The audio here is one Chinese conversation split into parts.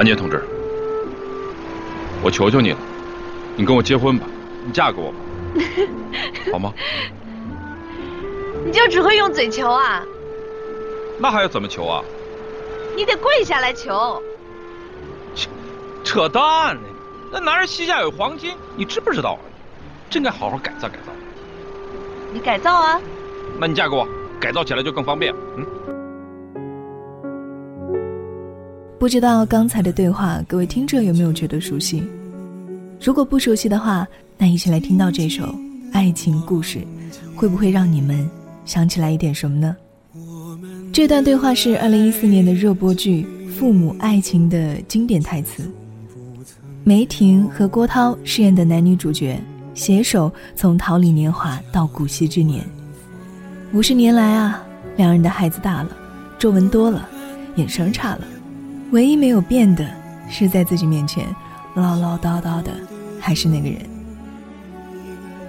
安杰同志，我求求你了，你跟我结婚吧，你嫁给我吧，好吗？你就只会用嘴求啊？那还要怎么求啊？你得跪下来求。扯扯淡！那男人膝下有黄金，你知不知道啊？真该好好改造改造。你改造啊？那你嫁给我，改造起来就更方便。嗯。不知道刚才的对话，各位听者有没有觉得熟悉？如果不熟悉的话，那一起来听到这首爱情故事，会不会让你们想起来一点什么呢？这段对话是二零一四年的热播剧《父母爱情》的经典台词。梅婷和郭涛饰演的男女主角携手从桃李年华到古稀之年，五十年来啊，两人的孩子大了，皱纹多了，眼神差了，唯一没有变的是在自己面前唠唠叨叨的还是那个人。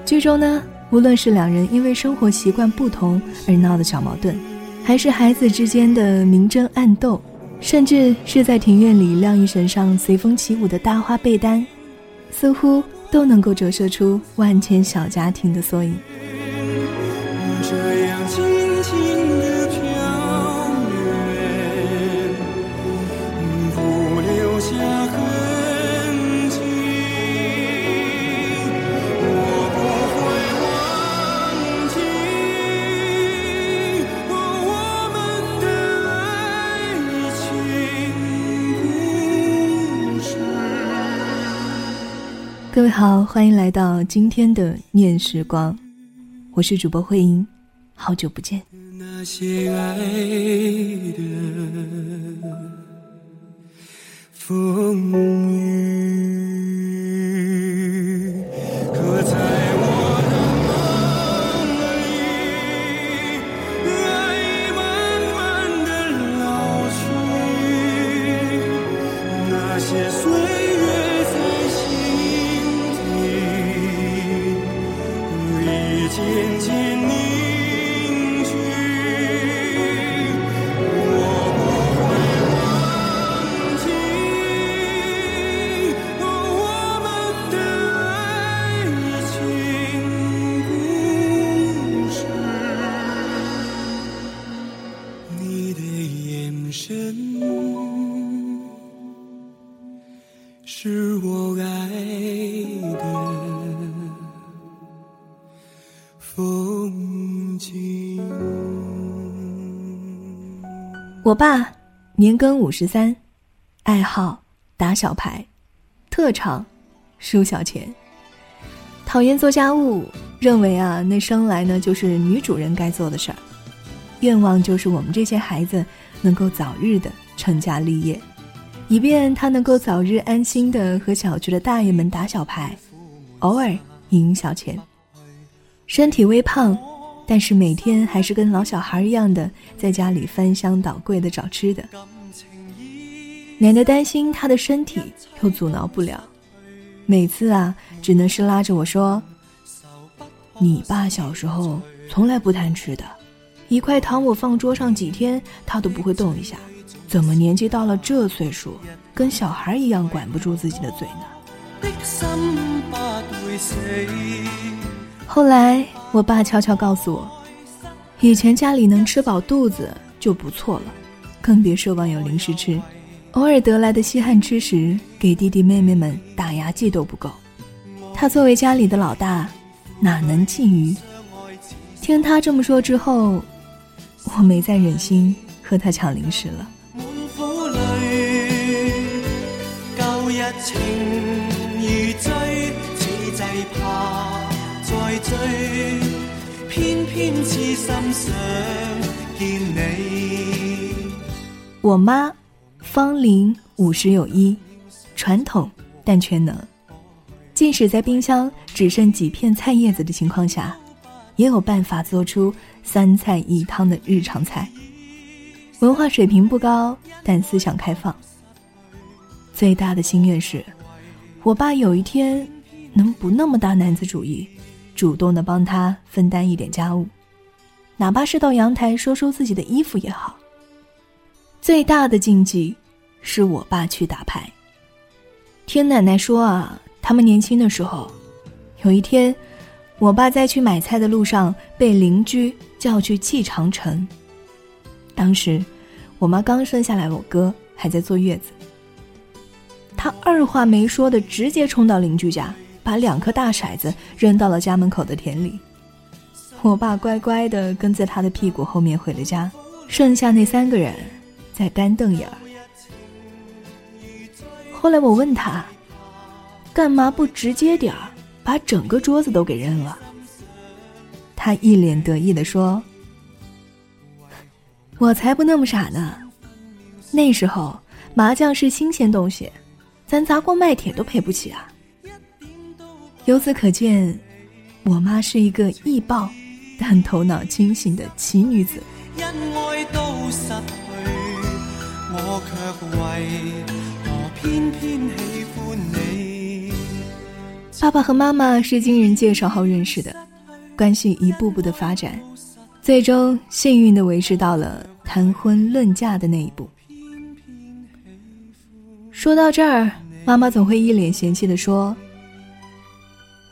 剧中呢，无论是两人因为生活习惯不同而闹的小矛盾，还是孩子之间的明争暗斗。甚至是在庭院里晾衣绳上随风起舞的大花被单，似乎都能够折射出万千小家庭的缩影。各位好，欢迎来到今天的念时光，我是主播慧英，好久不见。那些爱的风雨，刻在我爸年庚五十三，爱好打小牌，特长输小钱，讨厌做家务，认为啊那生来呢就是女主人该做的事儿，愿望就是我们这些孩子能够早日的成家立业，以便他能够早日安心的和小区的大爷们打小牌，偶尔赢赢小钱。身体微胖，但是每天还是跟老小孩一样的在家里翻箱倒柜的找吃的。奶奶担心他的身体，又阻挠不了，每次啊，只能是拉着我说：“你爸小时候从来不贪吃的，一块糖我放桌上几天他都不会动一下，怎么年纪到了这岁数，跟小孩一样管不住自己的嘴呢？”后来，我爸悄悄告诉我，以前家里能吃饱肚子就不错了，更别奢望有零食吃。偶尔得来的稀罕吃食，给弟弟妹妹们打牙祭都不够。他作为家里的老大，哪能觊觎？听他这么说之后，我没再忍心和他抢零食了。偏偏痴心想见你。我妈芳龄五十有一，传统但全能。即使在冰箱只剩几片菜叶子的情况下，也有办法做出三菜一汤的日常菜。文化水平不高，但思想开放。最大的心愿是，我爸有一天能不那么大男子主义，主动的帮他分担一点家务，哪怕是到阳台收收自己的衣服也好。最大的禁忌，是我爸去打牌。听奶奶说啊。他们年轻的时候，有一天，我爸在去买菜的路上被邻居叫去砌长城。当时，我妈刚生下来，我哥还在坐月子。他二话没说的直接冲到邻居家，把两颗大骰子扔到了家门口的田里。我爸乖乖的跟在他的屁股后面回了家，剩下那三个人在干瞪眼儿。后来我问他。干嘛不直接点儿，把整个桌子都给扔了？他一脸得意的说：“我才不那么傻呢，那时候麻将是新鲜东西，咱砸锅卖铁都赔不起啊。”由此可见，我妈是一个易爆但头脑清醒的奇女子。我却为何偏偏喜欢你？爸爸和妈妈是经人介绍后认识的，关系一步步的发展，最终幸运的维持到了谈婚论嫁的那一步。说到这儿，妈妈总会一脸嫌弃的说：“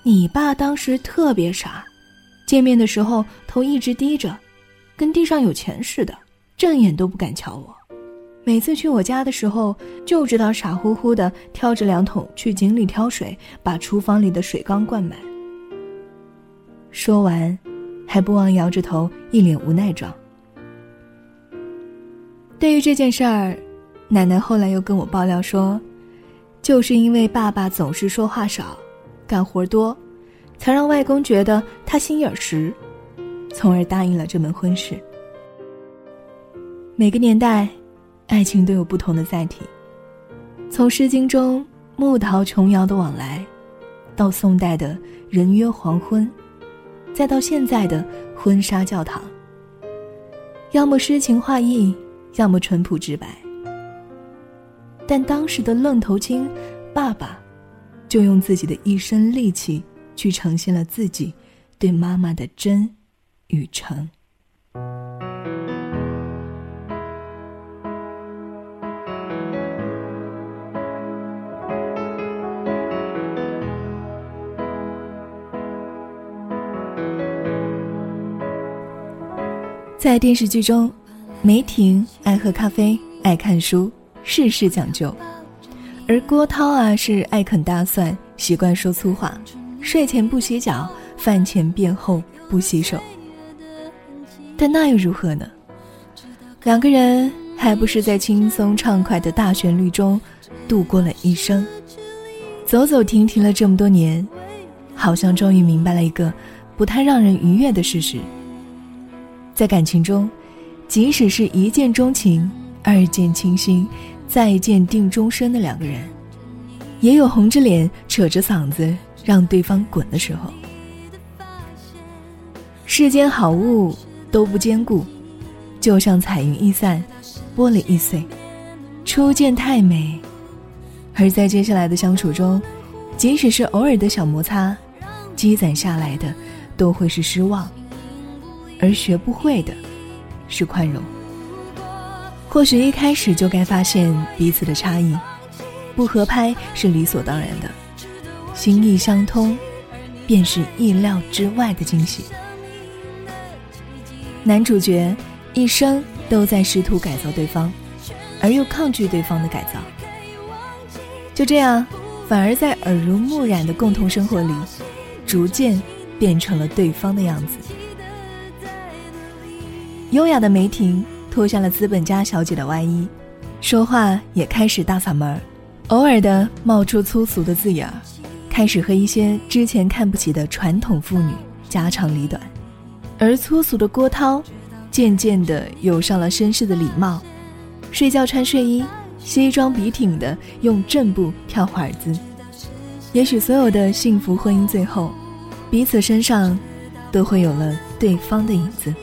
你爸当时特别傻，见面的时候头一直低着，跟地上有钱似的，正眼都不敢瞧我。”每次去我家的时候，就知道傻乎乎的挑着两桶去井里挑水，把厨房里的水缸灌满。说完，还不忘摇着头，一脸无奈状。对于这件事儿，奶奶后来又跟我爆料说，就是因为爸爸总是说话少，干活多，才让外公觉得他心眼实，从而答应了这门婚事。每个年代。爱情都有不同的载体，从《诗经》中木桃琼瑶的往来，到宋代的人约黄昏，再到现在的婚纱教堂。要么诗情画意，要么淳朴直白。但当时的愣头青爸爸，就用自己的一身力气，去呈现了自己对妈妈的真与诚。在电视剧中，梅婷爱喝咖啡，爱看书，事事讲究；而郭涛啊是爱啃大蒜，习惯说粗话，睡前不洗脚，饭前便后不洗手。但那又如何呢？两个人还不是在轻松畅快的大旋律中度过了一生，走走停停了这么多年，好像终于明白了一个不太让人愉悦的事实。在感情中，即使是一见钟情、二见倾心、再见定终身的两个人，也有红着脸、扯着嗓子让对方滚的时候。世间好物都不坚固，就像彩云易散，玻璃易碎。初见太美，而在接下来的相处中，即使是偶尔的小摩擦，积攒下来的都会是失望。而学不会的，是宽容。或许一开始就该发现彼此的差异，不合拍是理所当然的，心意相通，便是意料之外的惊喜。男主角一生都在试图改造对方，而又抗拒对方的改造。就这样，反而在耳濡目染的共同生活里，逐渐变成了对方的样子。优雅的梅婷脱下了资本家小姐的外衣，说话也开始大嗓门偶尔的冒出粗俗的字眼儿，开始和一些之前看不起的传统妇女家长里短，而粗俗的郭涛，渐渐的有上了绅士的礼貌，睡觉穿睡衣，西装笔挺的用正步跳华尔兹。也许所有的幸福婚姻最后，彼此身上都会有了对方的影子。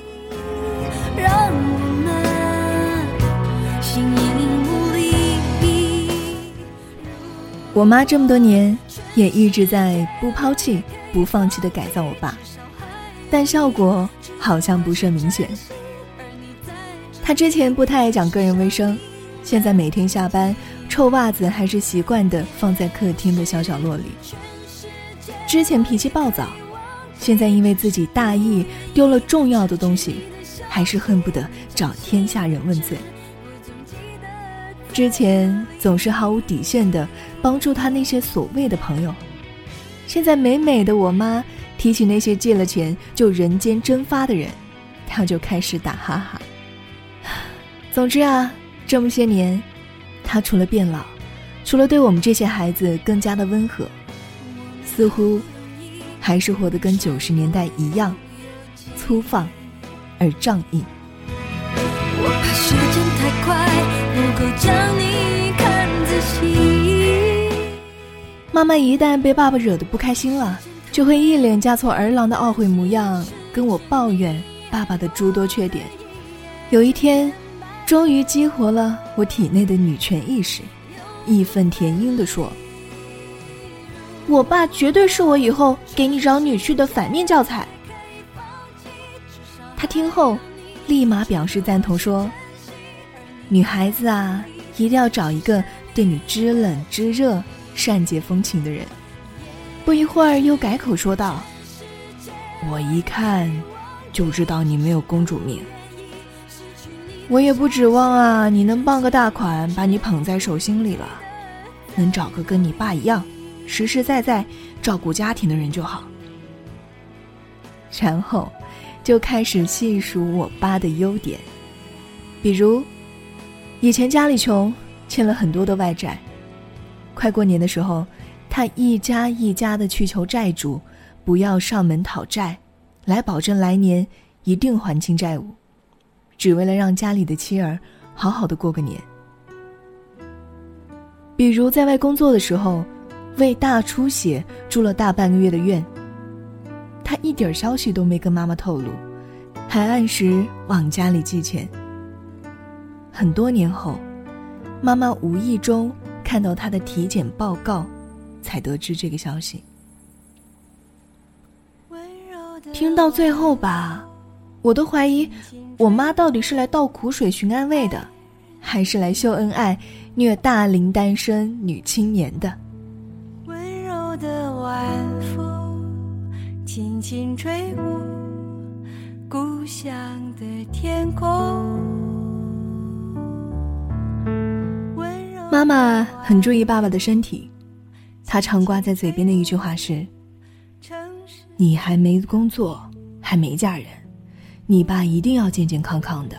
我妈这么多年也一直在不抛弃、不放弃的改造我爸，但效果好像不甚明显。他之前不太爱讲个人卫生，现在每天下班，臭袜子还是习惯的放在客厅的小角落里。之前脾气暴躁，现在因为自己大意丢了重要的东西，还是恨不得找天下人问罪。之前总是毫无底线的帮助他那些所谓的朋友，现在美美的我妈提起那些借了钱就人间蒸发的人，他就开始打哈哈。总之啊，这么些年，他除了变老，除了对我们这些孩子更加的温和，似乎还是活得跟九十年代一样，粗放而仗义。我怕时间太快，妈妈一旦被爸爸惹得不开心了，就会一脸嫁错儿郎的懊悔模样，跟我抱怨爸爸的诸多缺点。有一天。终于激活了我体内的女权意识，义愤填膺地说：“我爸绝对是我以后给你找女婿的反面教材。”他听后，立马表示赞同，说：“女孩子啊，一定要找一个对你知冷知热、善解风情的人。”不一会儿又改口说道：“我一看，就知道你没有公主命。”我也不指望啊，你能傍个大款，把你捧在手心里了，能找个跟你爸一样，实实在在照顾家庭的人就好。然后，就开始细数我爸的优点，比如，以前家里穷，欠了很多的外债，快过年的时候，他一家一家的去求债主，不要上门讨债，来保证来年一定还清债务。只为了让家里的妻儿好好的过个年。比如在外工作的时候，为大出血住了大半个月的院。他一点消息都没跟妈妈透露，还按时往家里寄钱。很多年后，妈妈无意中看到他的体检报告，才得知这个消息。听到最后吧。我都怀疑，我妈到底是来倒苦水寻安慰的，还是来秀恩爱、虐大龄单身女青年的？温柔的晚风轻轻吹过故乡的天空。妈妈很注意爸爸的身体，她常挂在嘴边的一句话是：“你还没工作，还没嫁人。”你爸一定要健健康康的，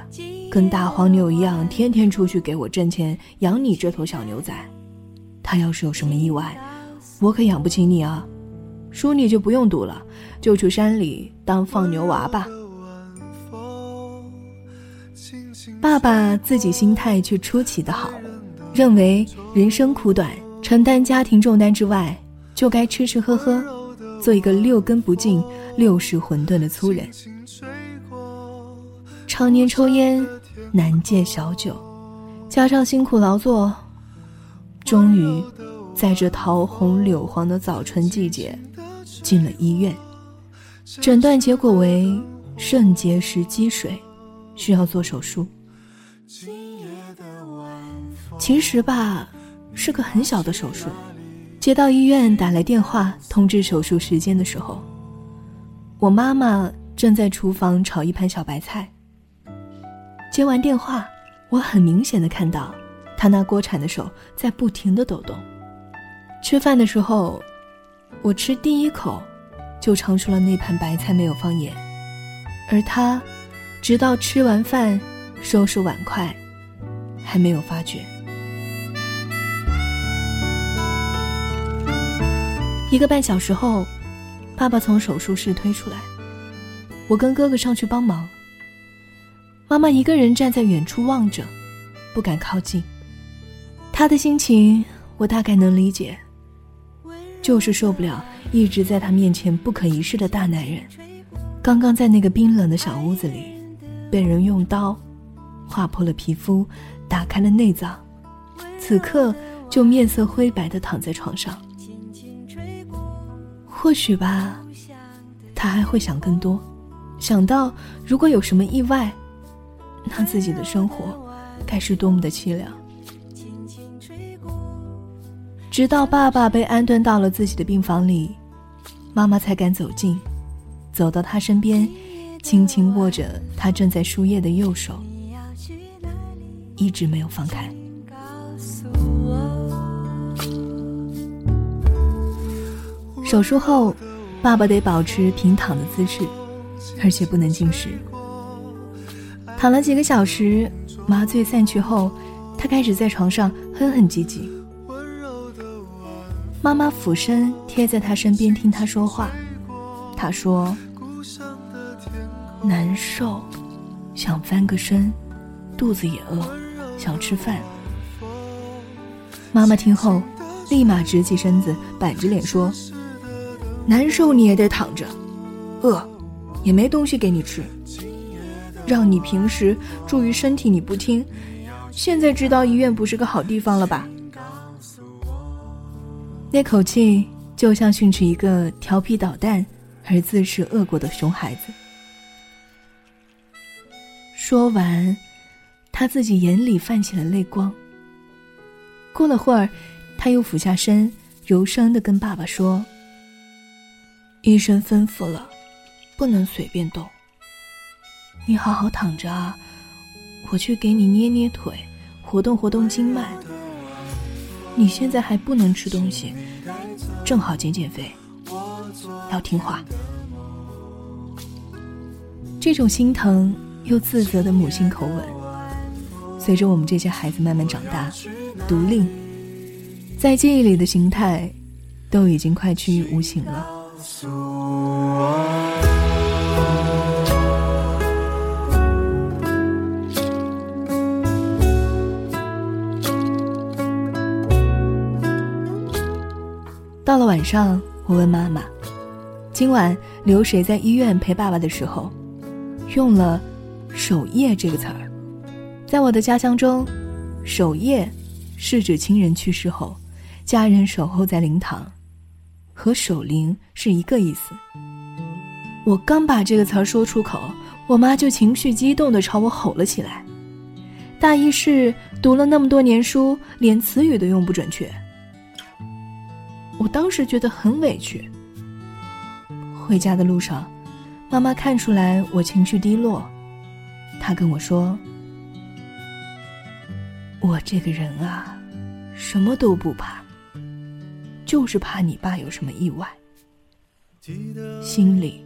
跟大黄牛一样，天天出去给我挣钱养你这头小牛仔。他要是有什么意外，我可养不起你啊！书你就不用读了，就去山里当放牛娃吧。爸爸自己心态却出奇的好，认为人生苦短，承担家庭重担之外，就该吃吃喝喝，做一个六根不净、六世混沌的粗人。常年抽烟，难戒小酒，加上辛苦劳作，终于在这桃红柳黄的早春季节进了医院。诊断结果为肾结石积水，需要做手术。其实吧，是个很小的手术。接到医院打来电话通知手术时间的时候，我妈妈正在厨房炒一盘小白菜。接完电话，我很明显的看到，他那锅铲的手在不停的抖动。吃饭的时候，我吃第一口，就尝出了那盘白菜没有放盐，而他，直到吃完饭，收拾碗筷，还没有发觉。一个半小时后，爸爸从手术室推出来，我跟哥哥上去帮忙。妈妈一个人站在远处望着，不敢靠近。他的心情我大概能理解，就是受不了一直在他面前不可一世的大男人。刚刚在那个冰冷的小屋子里，被人用刀划破了皮肤，打开了内脏，此刻就面色灰白的躺在床上。或许吧，他还会想更多，想到如果有什么意外，那自己的生活该是多么的凄凉。直到爸爸被安顿到了自己的病房里，妈妈才敢走近，走到他身边，轻轻握着他正在输液的右手，一直没有放开。手术后，爸爸得保持平躺的姿势，而且不能进食。躺了几个小时，麻醉散去后，他开始在床上哼哼唧唧。妈妈俯身贴在他身边听他说话，他说：“难受，想翻个身，肚子也饿，想吃饭。”妈妈听后，立马直起身子，板着脸说：“难受你也得躺着，饿，也没东西给你吃。让你平时注意身体你不听，现在知道医院不是个好地方了吧？”那口气就像训斥一个调皮捣蛋而自食恶果的熊孩子。说完，他自己眼里泛起了泪光。过了会儿，他又俯下身，柔声的跟爸爸说：“医生吩咐了，不能随便动。你好好躺着啊，我去给你捏捏腿，活动活动经脉。”你现在还不能吃东西，正好减减肥，要听话。这种心疼又自责的母性口吻，随着我们这些孩子慢慢长大、独立，在记忆里的形态，都已经快趋于无形了。到了晚上，我问妈妈：“今晚留谁在医院陪爸爸的时候，用了‘守夜’这个词儿？在我的家乡中，‘守夜’是指亲人去世后，家人守候在灵堂，和守灵是一个意思。我刚把这个词儿说出口，我妈就情绪激动的朝我吼了起来，大意是读了那么多年书，连词语都用不准确。”我当时觉得很委屈。回家的路上，妈妈看出来我情绪低落，她跟我说：“我这个人啊，什么都不怕，就是怕你爸有什么意外，心里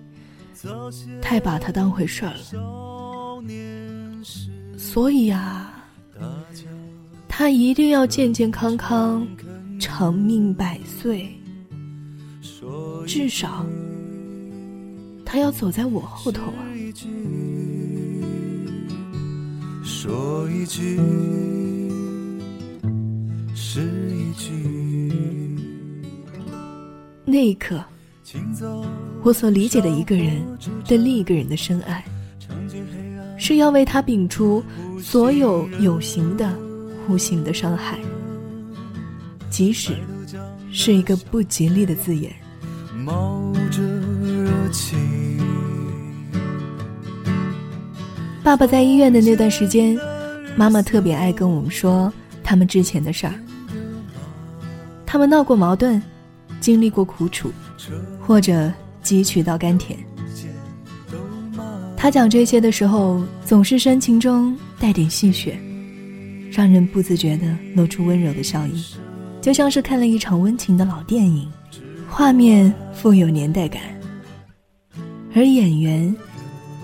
太把他当回事儿了，所以啊，他一定要健健康康。”长命百岁，至少他要走在我后头啊！说一句是一句。那一刻，我所理解的一个人对另一个人的深爱，是要为他摒除所有有形的、无形的伤害。即使是一个不吉利的字眼。爸爸在医院的那段时间，妈妈特别爱跟我们说他们之前的事儿。他们闹过矛盾，经历过苦楚，或者汲取到甘甜。他讲这些的时候，总是深情中带点戏谑，让人不自觉地露出温柔的笑意。就像是看了一场温情的老电影，画面富有年代感，而演员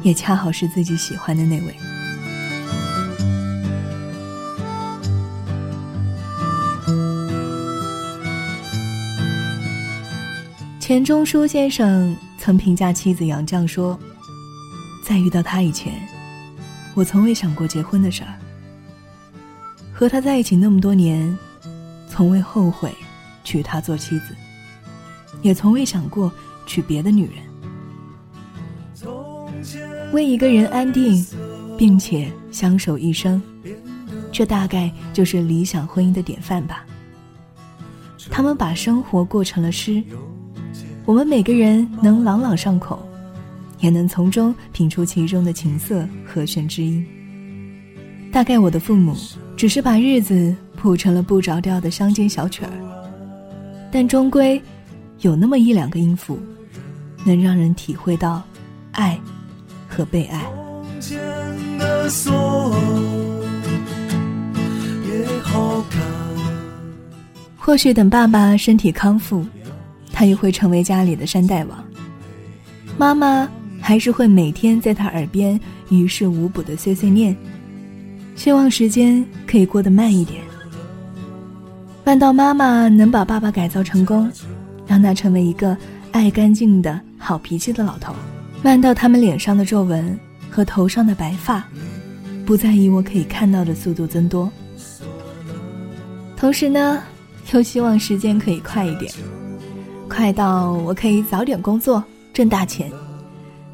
也恰好是自己喜欢的那位。钱钟书先生曾评价妻子杨绛说：“在遇到他以前，我从未想过结婚的事儿。和他在一起那么多年。”从未后悔娶她做妻子，也从未想过娶别的女人。为一个人安定，并且相守一生，这大概就是理想婚姻的典范吧。他们把生活过成了诗，我们每个人能朗朗上口，也能从中品出其中的情色和弦之音。大概我的父母只是把日子谱成了不着调的乡间小曲儿，但终归有那么一两个音符，能让人体会到爱和被爱。或许等爸爸身体康复，他也会成为家里的山大王。妈妈还是会每天在他耳边于事无补的碎碎念。希望时间可以过得慢一点，慢到妈妈能把爸爸改造成功，让他成为一个爱干净的好脾气的老头；慢到他们脸上的皱纹和头上的白发，不再以我可以看到的速度增多。同时呢，又希望时间可以快一点，快到我可以早点工作挣大钱，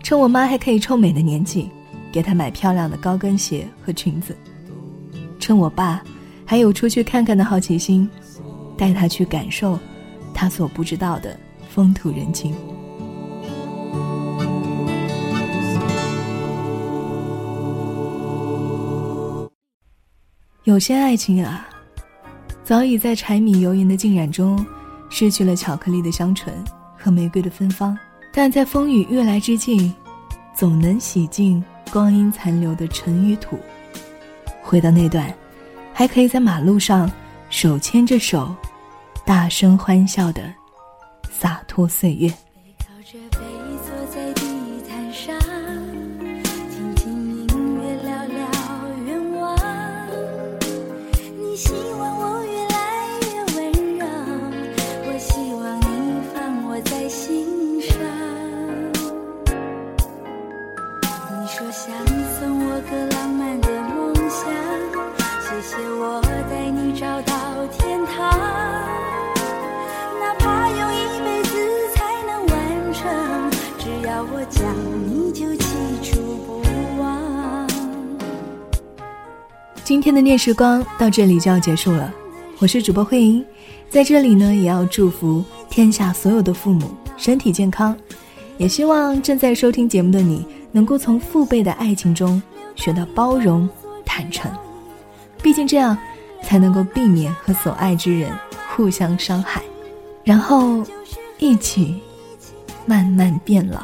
趁我妈还可以臭美的年纪，给她买漂亮的高跟鞋和裙子。趁我爸还有出去看看的好奇心，带他去感受他所不知道的风土人情。有些爱情啊，早已在柴米油盐的浸染中，失去了巧克力的香醇和玫瑰的芬芳，但在风雨欲来之际，总能洗净光阴残留的尘与土。回到那段，还可以在马路上手牵着手，大声欢笑的洒脱岁月。今天的念时光到这里就要结束了，我是主播慧莹，在这里呢也要祝福天下所有的父母身体健康，也希望正在收听节目的你能够从父辈的爱情中学到包容、坦诚，毕竟这样才能够避免和所爱之人互相伤害，然后一起慢慢变老。